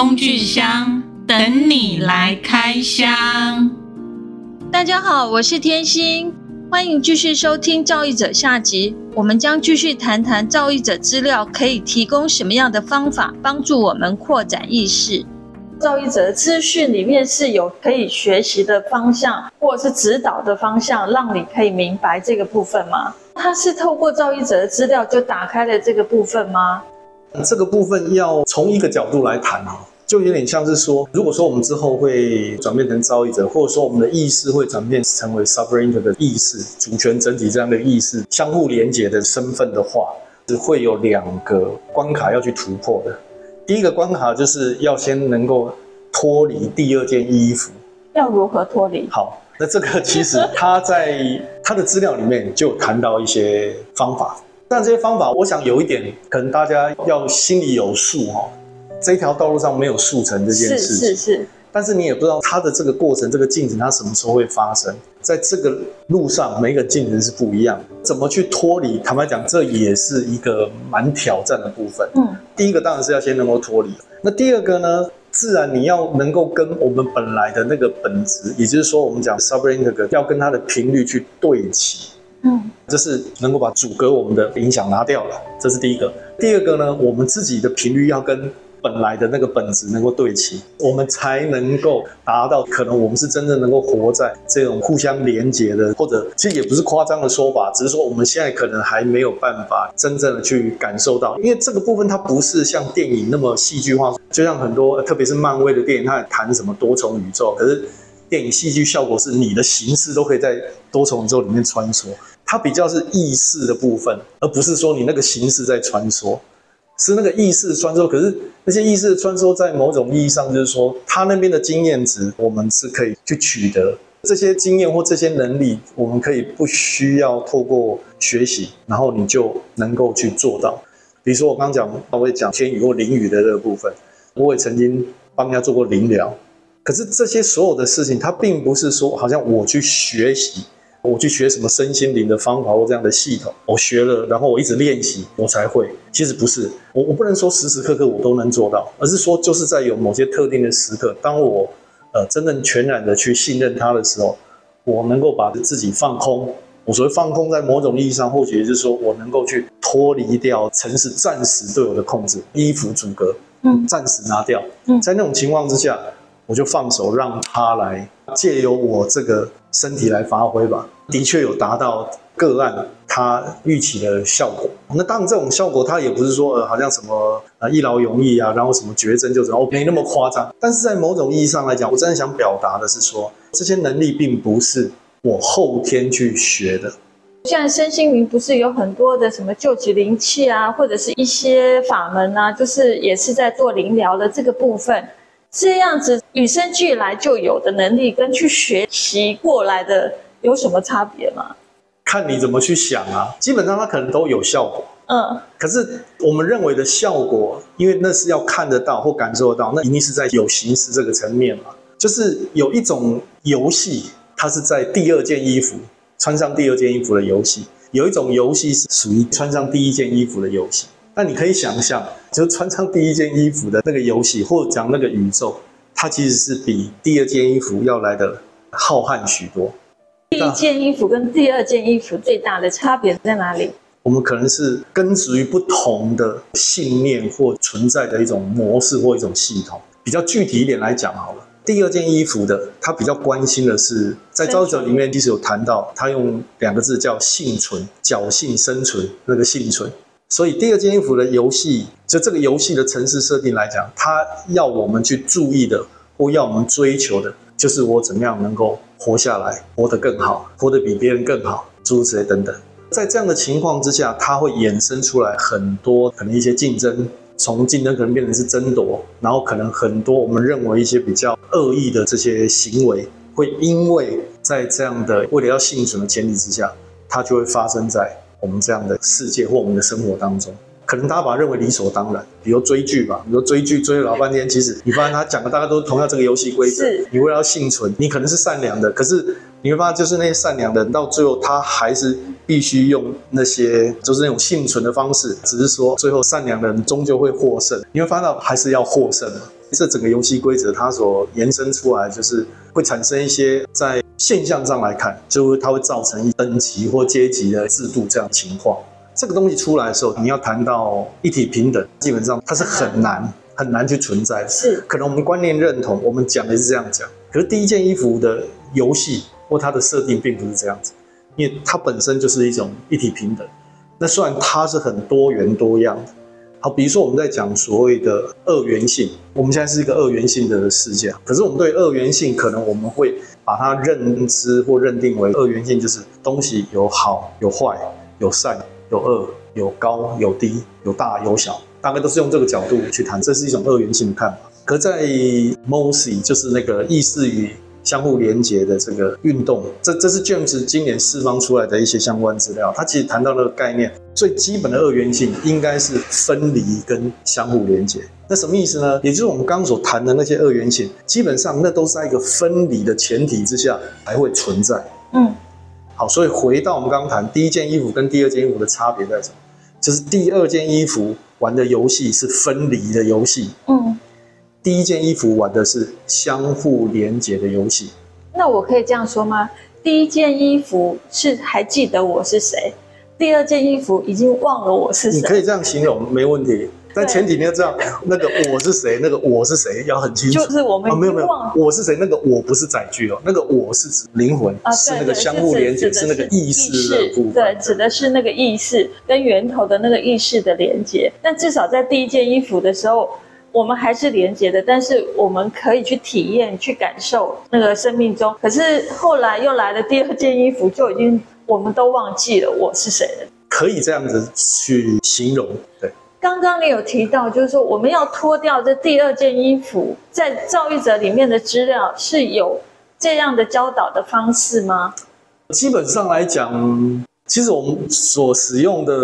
工具箱等你来开箱。大家好，我是天心，欢迎继续收听造诣者下集。我们将继续谈谈造诣者资料可以提供什么样的方法，帮助我们扩展意识。造诣者的资讯里面是有可以学习的方向，或者是指导的方向，让你可以明白这个部分吗？它是透过造诣者的资料就打开了这个部分吗？这个部分要从一个角度来谈啊，就有点像是说，如果说我们之后会转变成造译者，或者说我们的意识会转变成为 Sovereign 的意识、主权整体这样的意识相互连接的身份的话，是会有两个关卡要去突破的。第一个关卡就是要先能够脱离第二件衣服，要如何脱离？好，那这个其实他在他的资料里面就谈到一些方法，但这些方法，我想有一点可能大家要心里有数哈，这条道路上没有速成这件事情，是是是，但是你也不知道它的这个过程，这个进程它什么时候会发生。在这个路上，每一个进程是不一样，怎么去脱离？坦白讲，这也是一个蛮挑战的部分。嗯，第一个当然是要先能够脱离。那第二个呢？自然你要能够跟我们本来的那个本质，也就是说，我们讲 Sovereign 要跟它的频率去对齐。嗯，这是能够把阻隔我们的影响拿掉了，这是第一个。第二个呢，我们自己的频率要跟。本来的那个本质能够对齐，我们才能够达到可能我们是真正能够活在这种互相连接的，或者其实也不是夸张的说法，只是说我们现在可能还没有办法真正的去感受到，因为这个部分它不是像电影那么戏剧化，就像很多特别是漫威的电影，它谈什么多重宇宙，可是电影戏剧效果是你的形式都可以在多重宇宙里面穿梭，它比较是意识的部分，而不是说你那个形式在穿梭。是那个意识穿梭，可是那些意识穿梭在某种意义上，就是说他那边的经验值，我们是可以去取得这些经验或这些能力，我们可以不需要透过学习，然后你就能够去做到。比如说我刚讲，我会讲天语或灵语的这个部分，我也曾经帮人家做过灵疗，可是这些所有的事情，它并不是说好像我去学习。我去学什么身心灵的方法或这样的系统，我学了，然后我一直练习，我才会。其实不是，我我不能说时时刻刻我都能做到，而是说就是在有某些特定的时刻，当我呃真正全然的去信任它的时候，我能够把自己放空。我所谓放空，在某种意义上，或许也就是说我能够去脱离掉城市暂时对我的控制，衣服阻隔，嗯，暂时拿掉。嗯，在那种情况之下，我就放手让他来借由我这个。身体来发挥吧，的确有达到个案他预期的效果。那当然，这种效果它也不是说呃，好像什么呃一劳永逸啊，然后什么绝症就怎么，没那么夸张。但是在某种意义上来讲，我真的想表达的是说，这些能力并不是我后天去学的。现在身心灵不是有很多的什么救济灵气啊，或者是一些法门啊，就是也是在做灵疗的这个部分。这样子与生俱来就有的能力，跟去学习过来的有什么差别吗？看你怎么去想啊。基本上它可能都有效果，嗯。可是我们认为的效果，因为那是要看得到或感受得到，那一定是在有形式这个层面嘛。就是有一种游戏，它是在第二件衣服穿上第二件衣服的游戏；有一种游戏是属于穿上第一件衣服的游戏。那你可以想象，就穿上第一件衣服的那个游戏，或者讲那个宇宙，它其实是比第二件衣服要来的浩瀚许多。第一件衣服跟第二件衣服最大的差别在哪里？我们可能是根植于不同的信念或存在的一种模式或一种系统。比较具体一点来讲好了，第二件衣服的，他比较关心的是，在造译者里面其实有谈到，他用两个字叫幸存，侥幸生存，那个幸存。所以第二件衣服的游戏，就这个游戏的城市设定来讲，它要我们去注意的，或要我们追求的，就是我怎么样能够活下来，活得更好，活得比别人更好，诸如此类等等。在这样的情况之下，它会衍生出来很多可能一些竞争，从竞争可能变成是争夺，然后可能很多我们认为一些比较恶意的这些行为，会因为在这样的为了要幸存的前提之下，它就会发生在。我们这样的世界或我们的生活当中，可能大家把它认为理所当然。比如追剧吧，比如追剧追了老半天，其实你发现他讲的大家都同样这个游戏规则。是。你为了要幸存，你可能是善良的，可是你会发现，就是那些善良的人到最后，他还是必须用那些就是那种幸存的方式。只是说，最后善良的人终究会获胜。你会发现还是要获胜嘛？这整个游戏规则它所延伸出来，就是会产生一些在现象上来看，就是它会造成一等级或阶级的制度这样的情况。这个东西出来的时候，你要谈到一体平等，基本上它是很难很难去存在的。是，可能我们观念认同，我们讲的是这样讲，可是第一件衣服的游戏或它的设定并不是这样子，因为它本身就是一种一体平等。那虽然它是很多元多样的。好，比如说我们在讲所谓的二元性，我们现在是一个二元性的世界，可是我们对二元性可能我们会把它认知或认定为二元性就是东西有好有坏，有善有恶，有高有低，有大有小，大概都是用这个角度去谈，这是一种二元性的看法。可在 MOSI 就是那个意识与相互连接的这个运动，这这是 James 今年释放出来的一些相关资料。他其实谈到那个概念，最基本的二元性应该是分离跟相互连接。那什么意思呢？也就是我们刚刚所谈的那些二元性，基本上那都是在一个分离的前提之下才会存在。嗯，好，所以回到我们刚刚谈第一件衣服跟第二件衣服的差别在什么？就是第二件衣服玩的游戏是分离的游戏。嗯。第一件衣服玩的是相互连接的游戏，那我可以这样说吗？第一件衣服是还记得我是谁，第二件衣服已经忘了我是谁。你可以这样形容，没问题。但前提你要知道，那个我是谁，那个我是谁要很清楚。就是我们、哦、没有没有，我是谁？那个我不是载具哦，那个我是指灵魂，啊、是那个相互连接，是那个意识的部分。对，指的是那个意识跟源头的那个意识的连接。但至少在第一件衣服的时候。我们还是连接的，但是我们可以去体验、去感受那个生命中。可是后来又来了第二件衣服，就已经我们都忘记了我是谁了。可以这样子去形容，对。刚刚你有提到，就是说我们要脱掉这第二件衣服，在造诣者里面的资料是有这样的教导的方式吗？基本上来讲，其实我们所使用的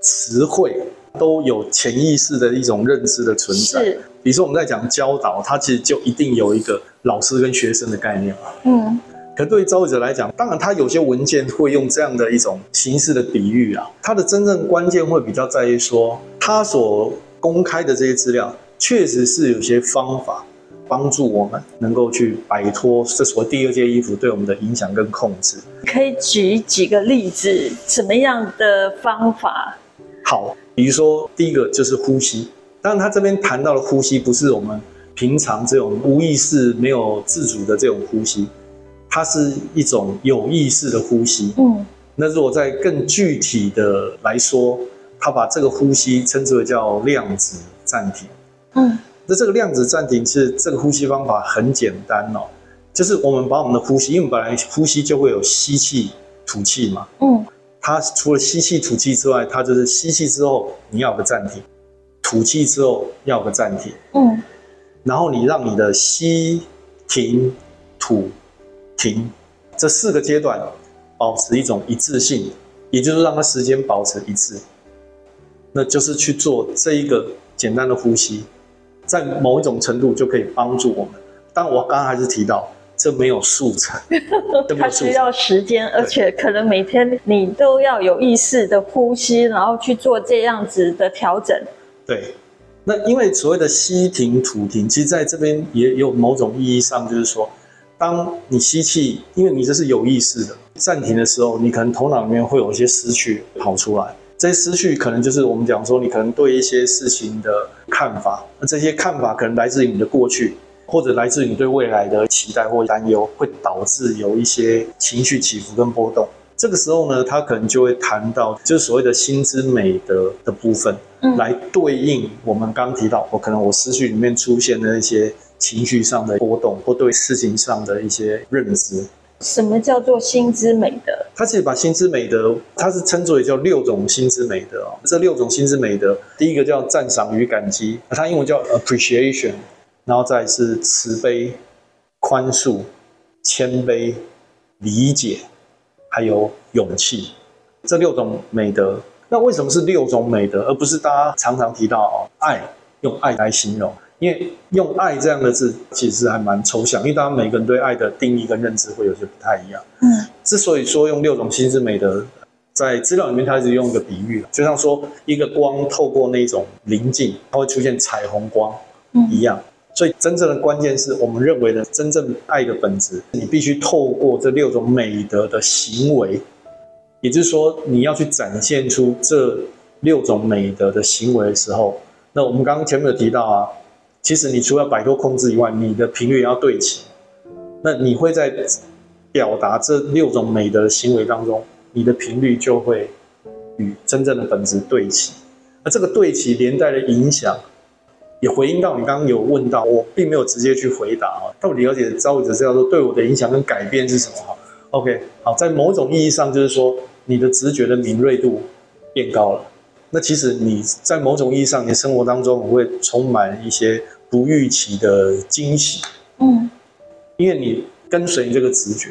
词汇。都有潜意识的一种认知的存在。是，比如说我们在讲教导，它其实就一定有一个老师跟学生的概念嘛。嗯。可对于教育者来讲，当然他有些文件会用这样的一种形式的比喻啊，它的真正关键会比较在于说，他所公开的这些资料，确实是有些方法帮助我们能够去摆脱这所谓第二件衣服对我们的影响跟控制。可以举几个例子，什么样的方法？好。比如说，第一个就是呼吸。当然，他这边谈到的呼吸，不是我们平常这种无意识、没有自主的这种呼吸，它是一种有意识的呼吸。嗯。那如果再更具体的来说，他把这个呼吸称之为叫量子暂停。嗯。那这个量子暂停是这个呼吸方法很简单哦，就是我们把我们的呼吸，因为本来呼吸就会有吸气、吐气嘛。嗯。它除了吸气、吐气之外，它就是吸气之后你要有个暂停，吐气之后要有个暂停。嗯，然后你让你的吸、停、吐、停这四个阶段保持一种一致性，也就是让它时间保持一致。那就是去做这一个简单的呼吸，在某一种程度就可以帮助我们。但我刚刚还是提到。这没有速成，它需要时间，而且可能每天你都要有意识的呼吸，然后去做这样子的调整。对，那因为所谓的吸停吐停，其实在这边也有某种意义上，就是说，当你吸气，因为你这是有意识的，暂停的时候，你可能头脑里面会有一些思绪跑出来，这些思绪可能就是我们讲说，你可能对一些事情的看法，那这些看法可能来自于你的过去。或者来自于你对未来的期待或担忧，会导致有一些情绪起伏跟波动。这个时候呢，他可能就会谈到，就是所谓的心之美德的部分，嗯，来对应我们刚提到，我可能我思绪里面出现的一些情绪上的波动，或对事情上的一些认知。什么叫做心之美德？他其实把心之美德，他是称作也叫六种心之美德哦。这六种心之美德，第一个叫赞赏与感激，它英文叫 appreciation。然后再是慈悲、宽恕、谦卑、理解，还有勇气，这六种美德。那为什么是六种美德，而不是大家常常提到哦，爱，用爱来形容？因为用爱这样的字其实还蛮抽象，因为大家每个人对爱的定义跟认知会有些不太一样。嗯，之所以说用六种心智美德，在资料里面，它是用一个比喻，就像说一个光透过那种棱镜，它会出现彩虹光一样。所以真正的关键是我们认为的真正爱的本质，你必须透过这六种美德的行为，也就是说，你要去展现出这六种美德的行为的时候，那我们刚刚前面有提到啊，其实你除了摆脱控制以外，你的频率也要对齐。那你会在表达这六种美德的行为当中，你的频率就会与真正的本质对齐。而这个对齐连带的影响，也回应到你刚刚有问到，我并没有直接去回答啊，到底了解造物者这样说对我的影响跟改变是什么？哈，OK，好，在某种意义上就是说，你的直觉的敏锐度变高了。那其实你在某种意义上，你的生活当中会充满一些不预期的惊喜。嗯。因为你跟随这个直觉，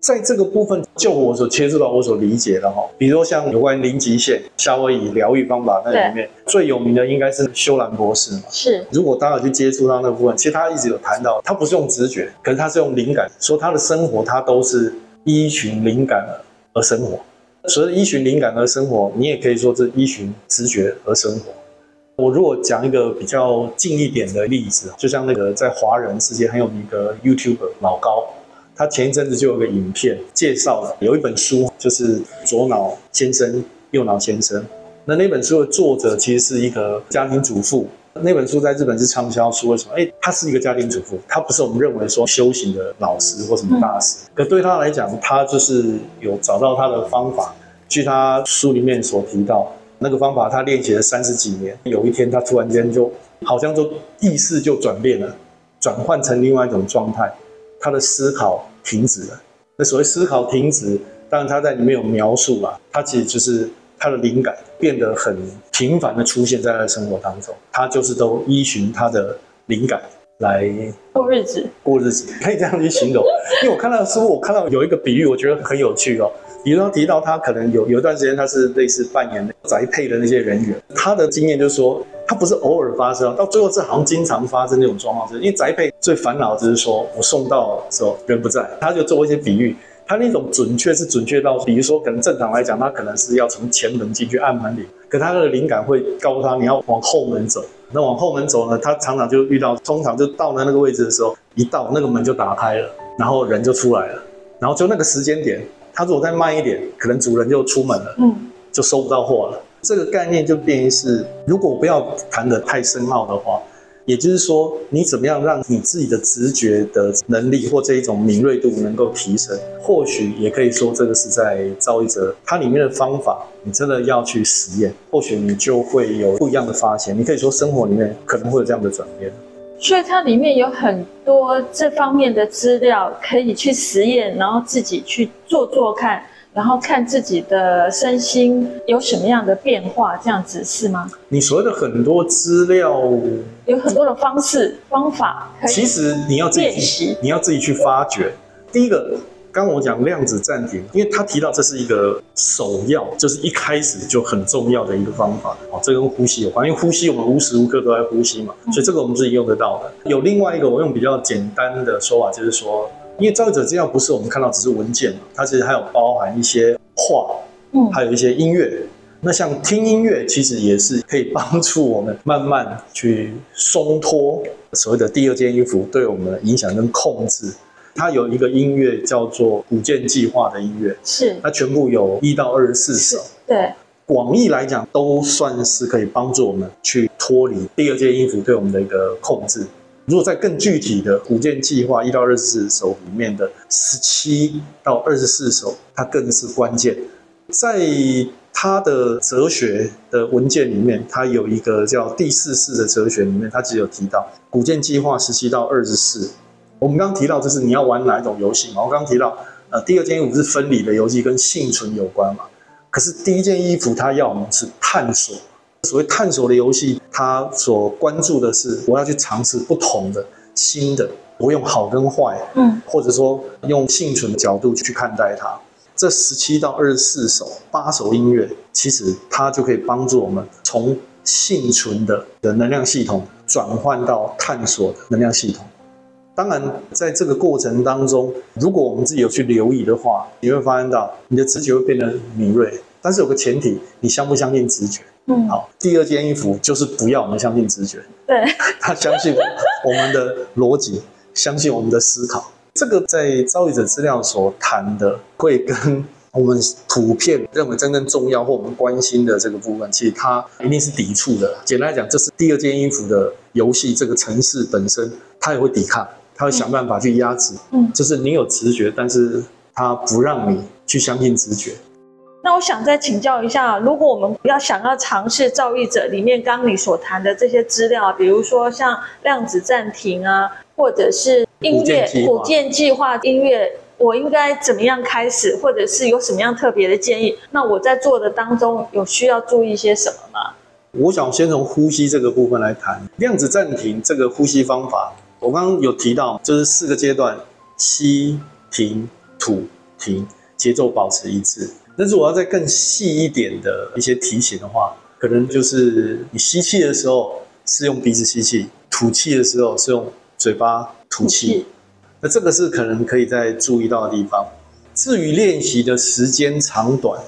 在这个部分，就我所切入到我所理解的哈，比如说像有关零极限夏威夷疗愈方法那里面最有名的应该是修兰博士嘛。是，如果大家有去接触到那部分，其实他一直有谈到，他不是用直觉，可是他是用灵感，说他的生活他都是依循灵感而生活。所以依循灵感而生活，你也可以说是依循直觉而生活。我如果讲一个比较近一点的例子，就像那个在华人世界很有名的 YouTuber 老高，他前一阵子就有个影片介绍了有一本书，就是左脑先生、右脑先生。那那本书的作者其实是一个家庭主妇，那本书在日本是畅销书。为什么？哎，他是一个家庭主妇，他不是我们认为说修行的老师或什么大师。可对他来讲，他就是有找到他的方法。据他书里面所提到。那个方法，他练习了三十几年。有一天，他突然间就好像就意识就转变了，转换成另外一种状态。他的思考停止了。那所谓思考停止，当然他在里面有描述啊。他其实就是他的灵感变得很频繁的出现在他的生活当中。他就是都依循他的灵感来过日子，过日子可以这样去形容。因为我看到的书，我看到有一个比喻，我觉得很有趣哦。比如说提到他可能有有一段时间他是类似扮演宅配的那些人员，他的经验就是说，他不是偶尔发生，到最后是好像经常发生那种状况，是因为宅配最烦恼就是说我送到的时候人不在，他就做一些比喻，他那种准确是准确到，比如说可能正常来讲，他可能是要从前门进去按门铃，可他的灵感会告诉他你要往后门走，那往后门走呢，他常常就遇到，通常就到了那个位置的时候，一到那个门就打开了，然后人就出来了，然后就那个时间点。他如果再慢一点，可能主人就出门了，嗯，就收不到货了。这个概念就变于是，如果不要谈得太深奥的话，也就是说，你怎么样让你自己的直觉的能力或这一种敏锐度能够提升？或许也可以说，这个是在造一则它里面的方法，你真的要去实验，或许你就会有不一样的发现。你可以说，生活里面可能会有这样的转变。所以它里面有很多这方面的资料，可以去实验，然后自己去做做看，然后看自己的身心有什么样的变化，这样子是吗？你所谓的很多资料，有很多的方式方法，其实你要自己练习，你要自己去发掘。第一个。刚刚我讲量子暂停，因为他提到这是一个首要，就是一开始就很重要的一个方法。哦，这跟呼吸有关，因为呼吸我们无时无刻都在呼吸嘛，所以这个我们自己用得到的。有另外一个我用比较简单的说法，就是说，因为造物者资料不是我们看到只是文件嘛，它其实还有包含一些话，嗯，还有一些音乐。那像听音乐，其实也是可以帮助我们慢慢去松脱所谓的第二件衣服对我们的影响跟控制。它有一个音乐叫做古建计划的音乐，是它全部有一到二十四首，对，广义来讲都算是可以帮助我们去脱离第二件衣服对我们的一个控制。如果在更具体的古剑计划一到二十四首里面的十七到二十四首，它更是关键。在它的哲学的文件里面，它有一个叫第四式的哲学里面，它只有提到古剑计划十七到二十四。我们刚刚提到，就是你要玩哪一种游戏嘛？我刚刚提到，呃，第二件衣服是分离的游戏，跟幸存有关嘛。可是第一件衣服，它要么是探索。所谓探索的游戏，它所关注的是我要去尝试不同的新的，不用好跟坏，嗯，或者说用幸存的角度去看待它。这十七到二十四首八首音乐，其实它就可以帮助我们从幸存的的能量系统转换到探索的能量系统。当然，在这个过程当中，如果我们自己有去留意的话，你会发现到你的直觉会变得敏锐，但是有个前提，你相不相信直觉？嗯，好。第二件衣服就是不要我们相信直觉，对，他相信我们的逻辑，相信我们的思考。这个在造译者资料所谈的，会跟我们普遍认为真正重要或我们关心的这个部分，其实它一定是抵触的。简单来讲，这是第二件衣服的游戏，这个城市本身，它也会抵抗，它会想办法去压制。嗯，就是你有直觉，但是它不让你去相信直觉。那我想再请教一下，如果我们要想要尝试造诣者里面刚刚你所谈的这些资料，比如说像量子暂停啊，或者是音乐补件计划音乐，我应该怎么样开始，或者是有什么样特别的建议？那我在做的当中有需要注意些什么吗？我想先从呼吸这个部分来谈量子暂停这个呼吸方法。我刚刚有提到，就是四个阶段：吸、停、吐、停，节奏保持一致。但是我要再更细一点的一些提醒的话，可能就是你吸气的时候是用鼻子吸气，吐气的时候是用嘴巴吐气。那这个是可能可以再注意到的地方。至于练习的时间长短，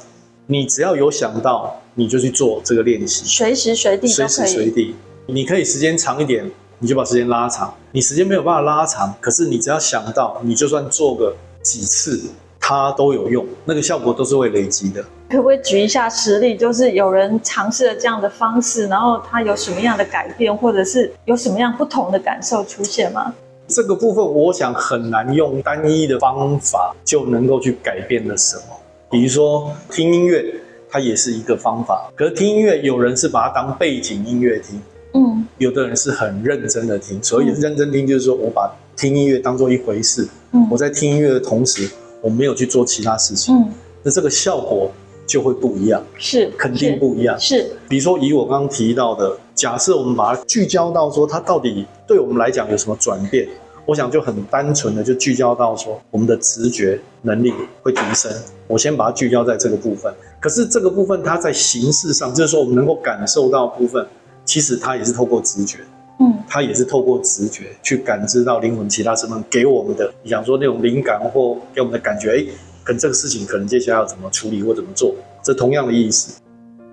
你只要有想到，你就去做这个练习，随时随地。随时随地，你可以时间长一点，你就把时间拉长。你时间没有办法拉长，可是你只要想到，你就算做个几次。它都有用，那个效果都是会累积的。可不可以举一下实例？就是有人尝试了这样的方式，然后他有什么样的改变，或者是有什么样不同的感受出现吗？这个部分我想很难用单一的方法就能够去改变了什么。比如说听音乐，它也是一个方法。可是听音乐，有人是把它当背景音乐听，嗯，有的人是很认真的听。所以认真听就是说我把听音乐当做一回事，嗯，我在听音乐的同时。我没有去做其他事情，嗯，那这个效果就会不一样，是肯定不一样，是。是比如说以我刚刚提到的，假设我们把它聚焦到说它到底对我们来讲有什么转变，我想就很单纯的就聚焦到说我们的直觉能力会提升。我先把它聚焦在这个部分，可是这个部分它在形式上，就是说我们能够感受到的部分，其实它也是透过直觉。嗯，他也是透过直觉去感知到灵魂其他成分给我们的，你想说那种灵感或给我们的感觉，哎，跟这个事情可能接下来要怎么处理或怎么做，这同样的意思。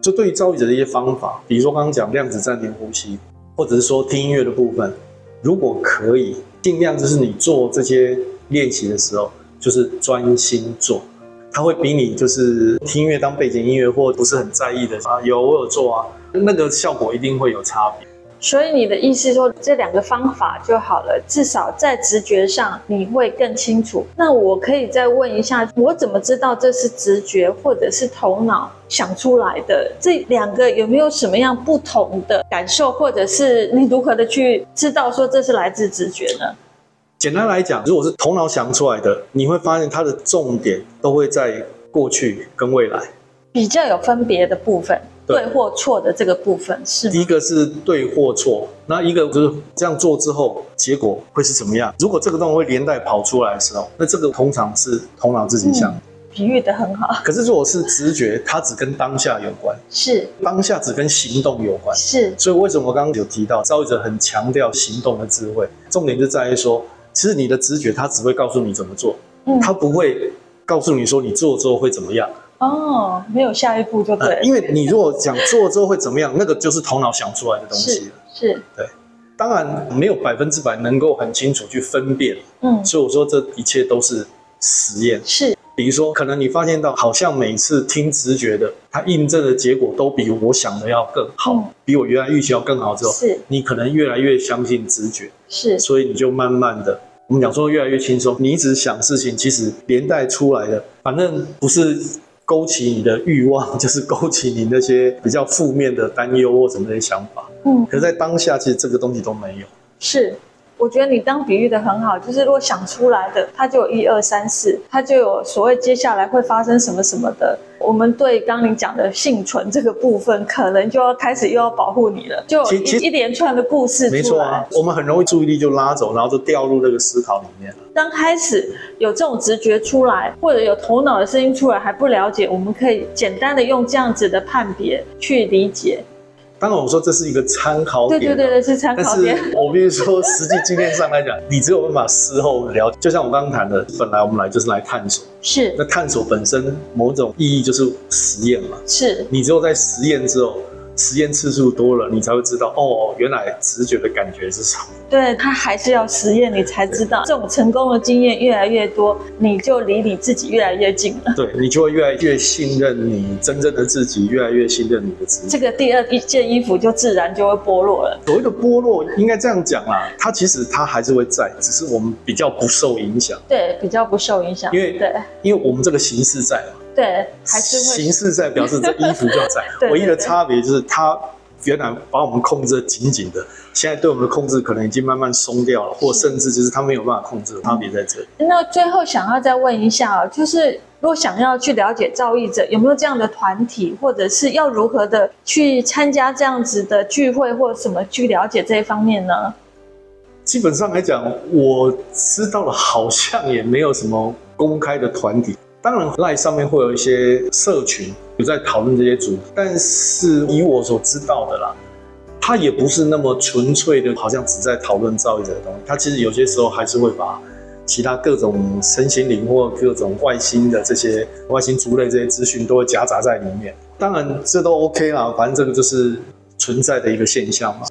就对于造译者的一些方法，比如说刚刚讲量子暂停呼吸，或者是说听音乐的部分，如果可以，尽量就是你做这些练习的时候，就是专心做，他会比你就是听音乐当背景音乐或不是很在意的啊，有我有做啊，那个效果一定会有差别。所以你的意思说这两个方法就好了，至少在直觉上你会更清楚。那我可以再问一下，我怎么知道这是直觉或者是头脑想出来的？这两个有没有什么样不同的感受，或者是你如何的去知道说这是来自直觉呢？简单来讲，如果是头脑想出来的，你会发现它的重点都会在过去跟未来，比较有分别的部分。对或错的这个部分是第一个是对或错，那一个就是这样做之后结果会是怎么样？如果这个东西会连带跑出来的时候，那这个通常是头脑自己想。嗯，比喻的很好。可是如果是直觉，它只跟当下有关，是当下只跟行动有关，是。所以为什么我刚刚有提到造译者很强调行动的智慧？重点就在于说，其实你的直觉它只会告诉你怎么做，嗯，它不会告诉你说你做之后会怎么样。哦，没有下一步就对了。呃，因为你如果讲做之后会怎么样，那个就是头脑想出来的东西了。是，是对。当然没有百分之百能够很清楚去分辨。嗯，所以我说这一切都是实验。是，比如说可能你发现到，好像每次听直觉的，它印证的结果都比我想的要更好，嗯，比我原来预期要更好之后，是，你可能越来越相信直觉。是，所以你就慢慢的，我们讲说越来越轻松。你一直想事情，其实连带出来的，反正不是。勾起你的欲望，就是勾起你那些比较负面的担忧或什么那些想法。嗯，可是在当下，其实这个东西都没有。是。我觉得你当比喻的很好，就是如果想出来的，它就有一二三四，它就有所谓接下来会发生什么什么的。我们对刚刚你讲的幸存这个部分，可能就要开始又要保护你了，就一一连串的故事。没错啊，我们很容易注意力就拉走，然后就掉入这个思考里面了。刚开始有这种直觉出来，或者有头脑的声音出来还不了解，我们可以简单的用这样子的判别去理解。当然我说这是一个参考点，对对对对，是参考点。但是我必须说，实际经验上来讲，你只有办法事后了解。就像我刚刚谈的，本来我们来就是来探索，是。那探索本身某种意义就是实验嘛，是。你只有在实验之后。实验次数多了，你才会知道哦，原来直觉的感觉是什么。对，他还是要实验，你才知道。这种成功的经验越来越多，你就离你自己越来越近了。对，你就会越来越信任你真正的自己，越来越信任你的直觉。这个第二一件衣服就自然就会剥落了。所谓的剥落，应该这样讲啦，它其实它还是会在，只是我们比较不受影响。对，比较不受影响。因为对，因为我们这个形式在嘛。对，还是会形式在表示这衣服就在，唯一的差别就是它原来把我们控制的紧紧的，现在对我们的控制可能已经慢慢松掉了，或甚至就是它没有办法控制差别在这里。那最后想要再问一下啊，就是如果想要去了解造诣者，有没有这样的团体，或者是要如何的去参加这样子的聚会，或者什么去了解这一方面呢？基本上来讲，我知道了，好像也没有什么公开的团体。当然，LINE 上面会有一些社群有在讨论这些主题，但是以我所知道的啦，它也不是那么纯粹的，好像只在讨论造诣者的东西。它其实有些时候还是会把其他各种身心灵或各种外星的这些外星族类这些资讯都会夹杂在里面。当然，这都 OK 啦，反正这个就是存在的一个现象嘛。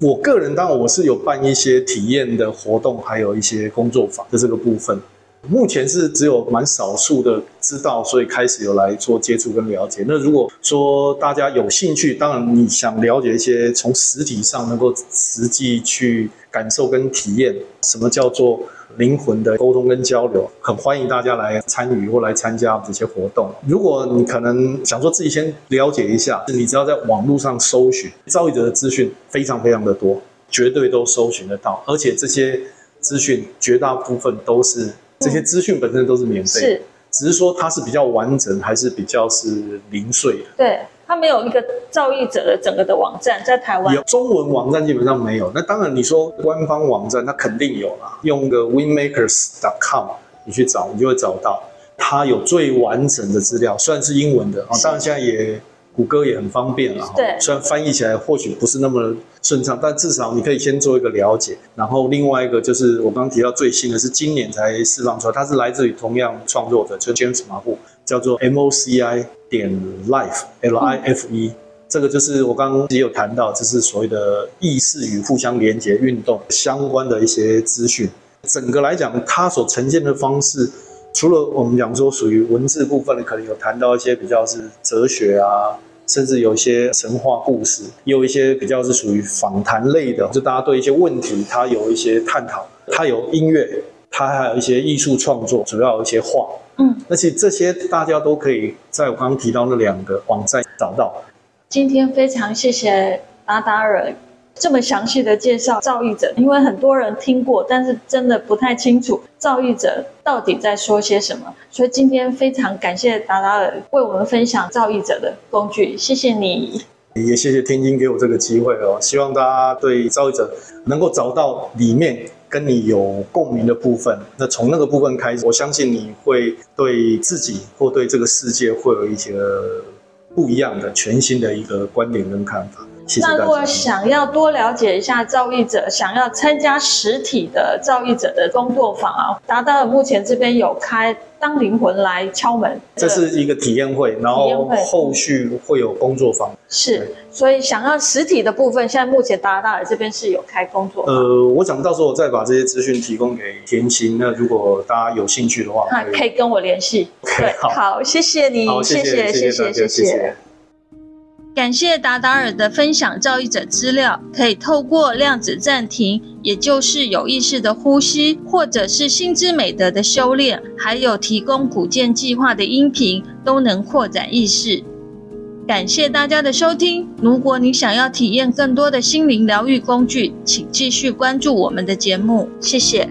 我个人当然我是有办一些体验的活动，还有一些工作坊的这个部分。目前是只有蛮少数的知道，所以开始有来做接触跟了解。那如果说大家有兴趣，当然你想了解一些从实体上能够实际去感受跟体验，什么叫做灵魂的沟通跟交流，很欢迎大家来参与或来参加这些活动。如果你可能想说自己先了解一下，你只要在网络上搜寻造诣者的资讯，非常非常的多，绝对都搜寻得到，而且这些资讯绝大部分都是。这些资讯本身都是免费的，是，只是说它是比较完整，还是比较是零碎的。对，它没有一个造诣者的整个的网站，在台湾有中文网站基本上没有。那当然你说官方网站，那肯定有啦，用个 winmakers.com 你去找，你就会找到，它有最完整的资料，虽然是英文的啊，当然现在也。谷歌也很方便了，对，虽然翻译起来或许不是那么顺畅，但至少你可以先做一个了解。然后另外一个就是我刚刚提到最新的是今年才释放出来，它是来自于同样创作者，就是 James 马布，叫做 MOCI 点 Life L I F E，嗯，这个就是我刚刚也有谈到，就是所谓的意识与互相连接运动相关的一些资讯。整个来讲，它所呈现的方式，除了我们讲说属于文字部分的，可能有谈到一些比较是哲学啊。甚至有一些神话故事，也有一些比较是属于访谈类的，就大家对一些问题，它有一些探讨，它有音乐，它还有一些艺术创作，主要有一些画，嗯，而且这些大家都可以在我刚刚提到那两个网站找到。今天非常谢谢达达尔。这么详细的介绍造诣者，因为很多人听过，但是真的不太清楚造诣者到底在说些什么。所以今天非常感谢达达尔为我们分享造诣者的工具，谢谢你，也谢谢天津给我这个机会哦。希望大家对造诣者能够找到里面跟你有共鸣的部分，那从那个部分开始，我相信你会对自己或对这个世界会有一些不一样的、全新的一个观点跟看法。那如果想要多了解一下造诣者，想要参加实体的造诣者的工作坊啊，达到目前这边有开《当灵魂来敲门》，这是一个体验会，然后后续会有工作坊。是，所以想要实体的部分，现在目前达到这边是有开工作。呃，我想到时候我再把这些资讯提供给田心。那如果大家有兴趣的话，可以跟我联系。对，好，谢谢你，谢谢，谢谢，谢谢。感谢达达尔的分享，造诣者资料可以透过量子暂停，也就是有意识的呼吸，或者是心之美德的修炼，还有提供古建计划的音频，都能扩展意识。感谢大家的收听。如果你想要体验更多的心灵疗愈工具，请继续关注我们的节目。谢谢。